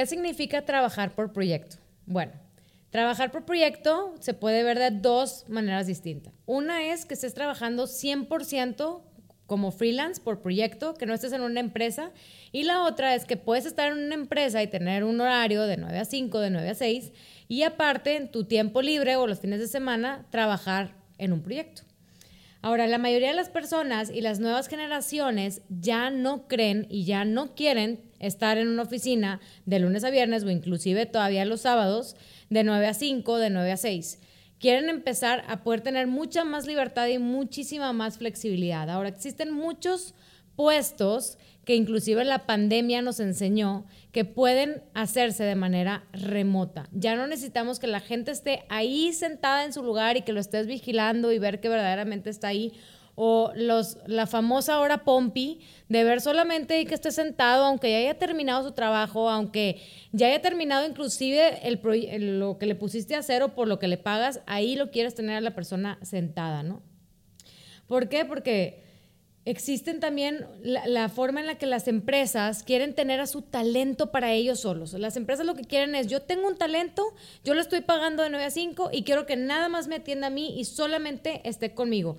¿Qué significa trabajar por proyecto? Bueno, trabajar por proyecto se puede ver de dos maneras distintas. Una es que estés trabajando 100% como freelance por proyecto, que no estés en una empresa. Y la otra es que puedes estar en una empresa y tener un horario de 9 a 5, de 9 a 6, y aparte en tu tiempo libre o los fines de semana trabajar en un proyecto. Ahora, la mayoría de las personas y las nuevas generaciones ya no creen y ya no quieren estar en una oficina de lunes a viernes o inclusive todavía los sábados de 9 a 5, de 9 a 6. Quieren empezar a poder tener mucha más libertad y muchísima más flexibilidad. Ahora, existen muchos puestos que inclusive la pandemia nos enseñó que pueden hacerse de manera remota. Ya no necesitamos que la gente esté ahí sentada en su lugar y que lo estés vigilando y ver que verdaderamente está ahí. O la famosa hora Pompi, de ver solamente que esté sentado, aunque ya haya terminado su trabajo, aunque ya haya terminado inclusive lo que le pusiste a hacer o por lo que le pagas, ahí lo quieres tener a la persona sentada, ¿no? ¿Por qué? Porque existen también la, forma en la que las empresas quieren tener a su talento para ellos solos. Las empresas lo que quieren es, yo tengo un talento, yo lo estoy pagando de 9 a 5 y quiero que nada más me atienda a mí y solamente esté conmigo.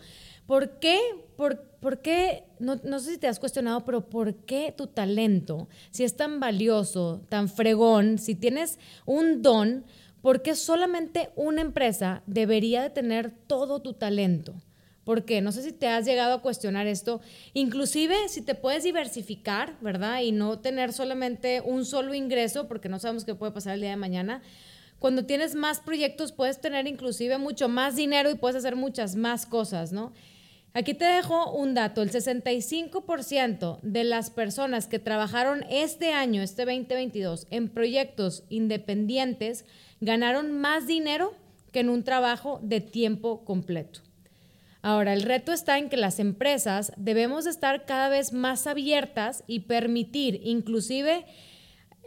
¿Por qué? ¿Por, qué? No, no, sé si te has cuestionado, pero ¿por qué tu talento, si es tan valioso, tan fregón, si tienes un don, ¿por qué solamente una empresa debería de tener todo tu talento? Porque no sé si te has llegado a cuestionar esto, inclusive si te puedes diversificar, ¿verdad? Y no tener solamente un solo ingreso, porque no sabemos qué puede pasar el día de mañana. Cuando tienes más proyectos puedes tener inclusive mucho más dinero y puedes hacer muchas más cosas, ¿no? Aquí te dejo un dato, el 65% de las personas que trabajaron este año, este 2022, en proyectos independientes, ganaron más dinero que en un trabajo de tiempo completo. Ahora, el reto está en que las empresas debemos estar cada vez más abiertas y permitir, inclusive,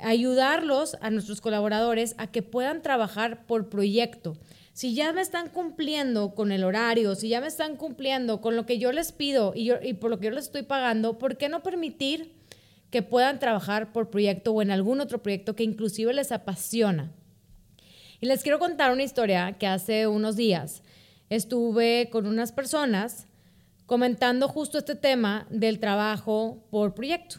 ayudarlos a nuestros colaboradores a que puedan trabajar por proyecto. Si ya me están cumpliendo con el horario, si ya me están cumpliendo con lo que yo les pido y, por lo que yo les estoy pagando, ¿por qué no permitir que puedan trabajar por proyecto o en algún otro proyecto que inclusive les apasiona? Y les quiero contar una historia que hace unos días estuve con unas personas comentando justo este tema del trabajo por proyecto.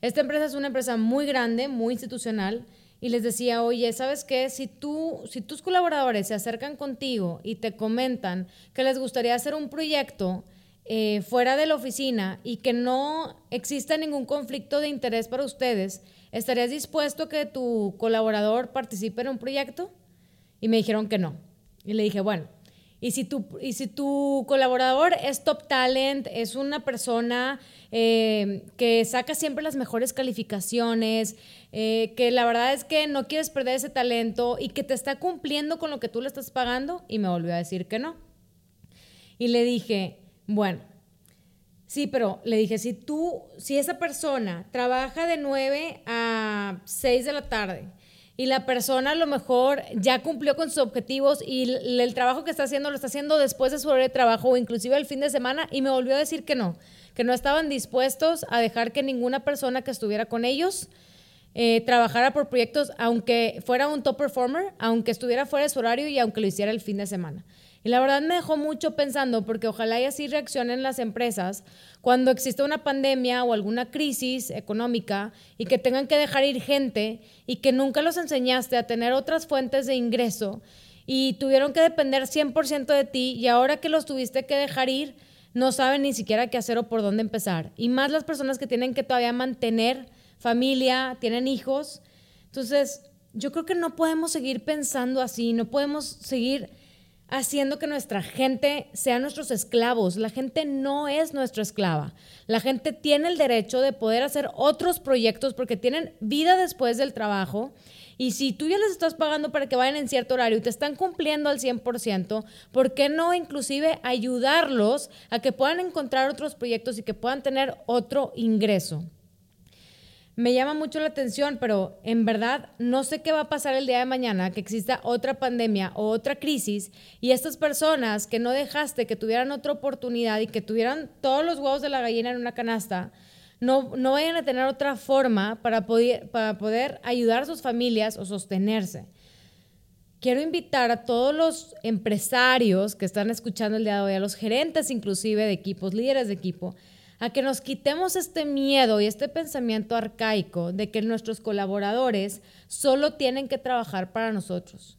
Esta empresa es una empresa muy grande, muy institucional, y les decía, oye, ¿sabes qué? Si, tú, si tus colaboradores se acercan contigo y te comentan que les gustaría hacer un proyecto eh, fuera de la oficina y que no exista ningún conflicto de interés para ustedes, ¿estarías dispuesto a que tu colaborador participe en un proyecto? Y me dijeron que no. Y le dije, bueno, y si tu, y si tu colaborador es top talent, es una persona eh, que saca siempre las mejores calificaciones, eh, que la verdad es que no quieres perder ese talento y que te está cumpliendo con lo que tú le estás pagando, y me volvió a decir que no. Y le dije, bueno, sí, pero le dije, si tú, si esa persona trabaja de 9 a 6 de la tarde, y la persona a lo mejor ya cumplió con sus objetivos y el, trabajo que está haciendo lo está haciendo después de su hora de trabajo o inclusive el fin de semana y me volvió a decir que no, que no estaban dispuestos a dejar que ninguna persona que estuviera con ellos eh, trabajara por proyectos aunque fuera un top performer, aunque estuviera fuera de su horario y aunque lo hiciera el fin de semana. Y la verdad me dejó mucho pensando porque ojalá y así reaccionen las empresas cuando existe una pandemia o alguna crisis económica y que tengan que dejar ir gente y que nunca los enseñaste a tener otras fuentes de ingreso y tuvieron que depender 100% de ti y ahora que los tuviste que dejar ir, no saben ni siquiera qué hacer o por dónde empezar. Y más las personas que tienen que todavía mantener familia, tienen hijos. Entonces, yo creo que no podemos seguir pensando así, no podemos seguir haciendo que nuestra gente sea nuestros esclavos. La gente no es nuestra esclava. La gente tiene el derecho de poder hacer otros proyectos porque tienen vida después del trabajo. Y si tú ya les estás pagando para que vayan en cierto horario y te están cumpliendo al 100%, ¿por qué no inclusive ayudarlos a que puedan encontrar otros proyectos y que puedan tener otro ingreso? Me llama mucho la atención, pero en verdad no sé qué va a pasar el día de mañana, que exista otra pandemia o otra crisis y estas personas que no dejaste que tuvieran otra oportunidad y que tuvieran todos los huevos de la gallina en una canasta, no, no vayan a tener otra forma para poder, para poder ayudar a sus familias o sostenerse. Quiero invitar a todos los empresarios que están escuchando el día de hoy, a los gerentes inclusive de equipos, líderes de equipo, a que nos quitemos este miedo y este pensamiento arcaico de que nuestros colaboradores solo tienen que trabajar para nosotros.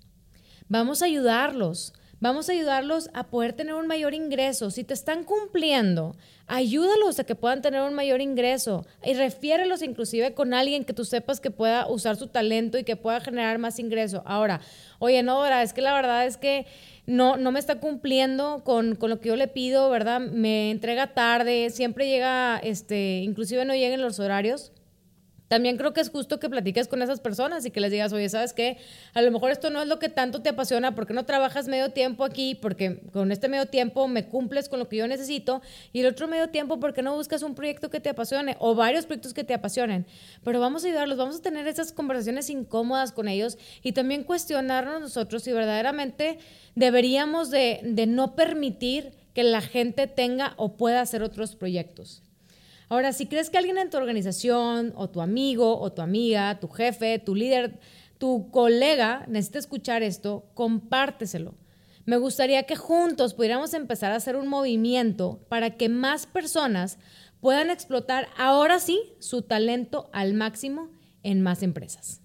Vamos a ayudarlos, vamos a ayudarlos a poder tener un mayor ingreso. Si te están cumpliendo, ayúdalos a que puedan tener un mayor ingreso y refiérelos inclusive con alguien que tú sepas que pueda usar su talento y que pueda generar más ingreso. Ahora, oye, no, Dora, es que la verdad es que no, no me está cumpliendo con, con, lo que yo le pido, ¿verdad? Me entrega tarde, siempre llega, este, inclusive no llega en los horarios. También creo que es justo que platiques con esas personas y que les digas, oye, ¿sabes qué? A lo mejor esto no es lo que tanto te apasiona, ¿por qué no trabajas medio tiempo aquí? Porque con este medio tiempo me cumples con lo que yo necesito y el otro medio tiempo, ¿por qué no buscas un proyecto que te apasione o varios proyectos que te apasionen? Pero vamos a ayudarlos, vamos a tener esas conversaciones incómodas con ellos y también cuestionarnos nosotros si verdaderamente deberíamos de, de no permitir que la gente tenga o pueda hacer otros proyectos. Ahora, si crees que alguien en tu organización, o tu amigo, o tu amiga, tu jefe, tu líder, tu colega necesita escuchar esto, compárteselo. Me gustaría que juntos pudiéramos empezar a hacer un movimiento para que más personas puedan explotar ahora sí su talento al máximo en más empresas.